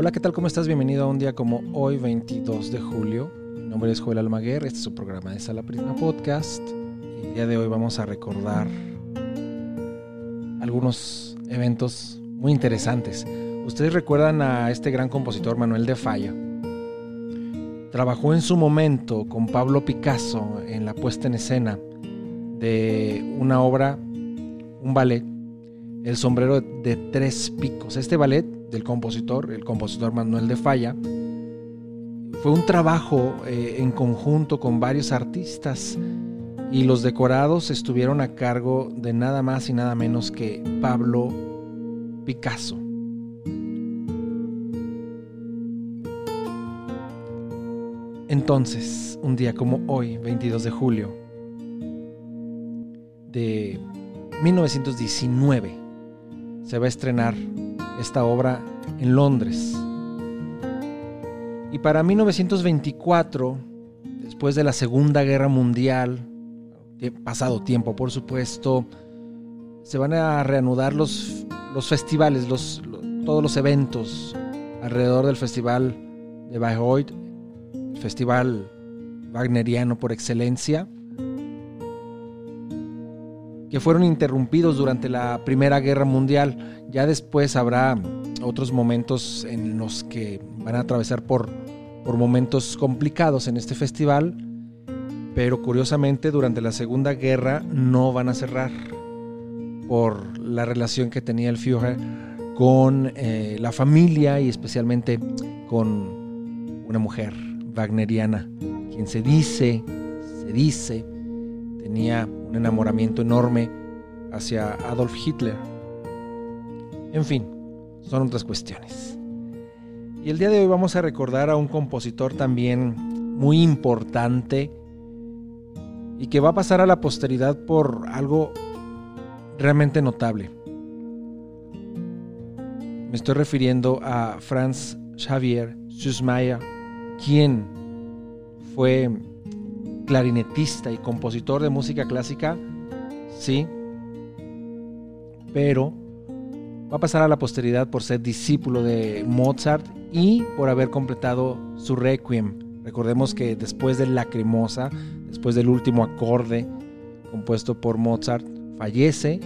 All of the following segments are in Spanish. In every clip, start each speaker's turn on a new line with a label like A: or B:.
A: Hola, ¿qué tal? ¿Cómo estás? Bienvenido a un día como hoy, 22 de julio. Mi nombre es Joel Almaguer, este es su programa de Sala Prisma Podcast. Y el día de hoy vamos a recordar algunos eventos muy interesantes. Ustedes recuerdan a este gran compositor Manuel de Falla. Trabajó en su momento con Pablo Picasso en la puesta en escena de una obra, un ballet, El sombrero de tres picos. Este ballet del compositor, el compositor Manuel de Falla, fue un trabajo eh, en conjunto con varios artistas y los decorados estuvieron a cargo de nada más y nada menos que Pablo Picasso. Entonces, un día como hoy, 22 de julio de 1919, se va a estrenar esta obra en Londres. Y para 1924, después de la Segunda Guerra Mundial, pasado tiempo por supuesto, se van a reanudar los, los festivales, los, todos los eventos alrededor del Festival de Bayreuth, el festival wagneriano por excelencia, que fueron interrumpidos durante la Primera Guerra Mundial. Ya después habrá otros momentos en los que van a atravesar por, por momentos complicados en este festival, pero curiosamente durante la Segunda Guerra no van a cerrar por la relación que tenía el Führer con eh, la familia y especialmente con una mujer wagneriana, quien se dice, se dice, tenía un enamoramiento enorme hacia Adolf Hitler. En fin, son otras cuestiones. Y el día de hoy vamos a recordar a un compositor también muy importante y que va a pasar a la posteridad por algo realmente notable. Me estoy refiriendo a Franz Xavier Süssmayr, quien fue clarinetista y compositor de música clásica, sí, pero va a pasar a la posteridad por ser discípulo de Mozart y por haber completado su requiem. Recordemos que después de Lacrimosa, después del último acorde compuesto por Mozart, fallece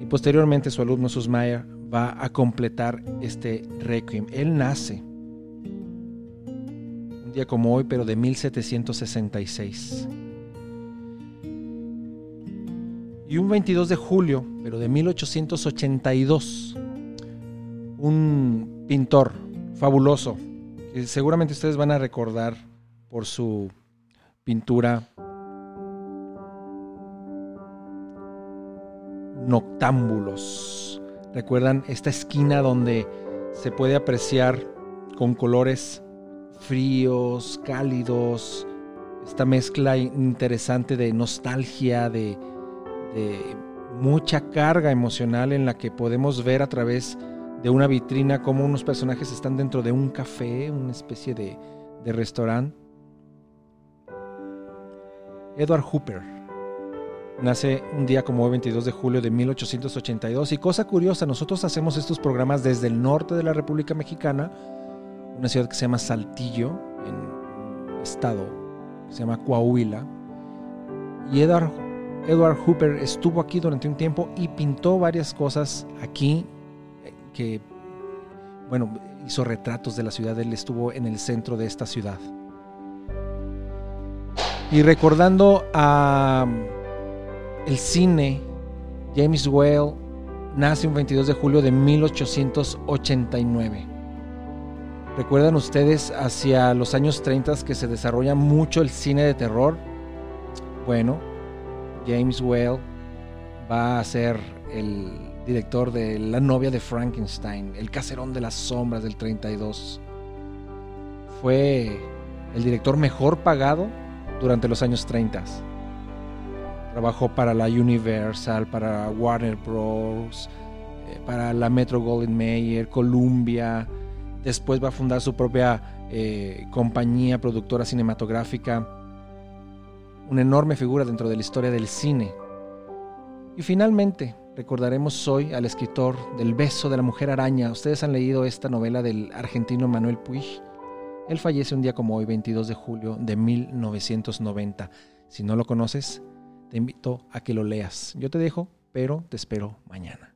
A: y posteriormente su alumno Sussmayer va a completar este requiem. Él nace día como hoy, pero de 1766. Y un 22 de julio, pero de 1882, un pintor fabuloso, que seguramente ustedes van a recordar por su pintura Noctámbulos. ¿Recuerdan esta esquina donde se puede apreciar con colores fríos, cálidos, esta mezcla interesante de nostalgia, de, mucha carga emocional en la que podemos ver a través de una vitrina como unos personajes están dentro de un café, una especie de, de restaurante. Edward Hooper nace un día como 22 de julio de 1882 y cosa curiosa, nosotros hacemos estos programas desde el norte de la República Mexicana, una ciudad que se llama Saltillo, en estado se llama Coahuila. Y Edward, Hooper estuvo aquí durante un tiempo y pintó varias cosas aquí eh, que, bueno, hizo retratos de la ciudad. Él estuvo en el centro de esta ciudad. Y recordando a el cine, James Whale nace un 22 de julio de 1889. ¿Recuerdan ustedes hacia los años 30 que se desarrolla mucho el cine de terror? Bueno, James Whale va a ser el director de La novia de Frankenstein, El caserón de las sombras del 32. Fue el director mejor pagado durante los años 30. Trabajó para la Universal, para Warner Bros., eh, para la Metro Golden Mayer, Columbia, Después va a fundar su propia eh, compañía productora cinematográfica. Una enorme figura dentro de la historia del cine. Y finalmente, Recordaremos hoy al escritor del beso de la mujer araña. Ustedes han leído esta novela del argentino Manuel Puig. Él fallece un día como hoy, 22 de julio de 1990. Si no lo conoces, te invito a que lo leas. Yo te dejo, pero te espero mañana.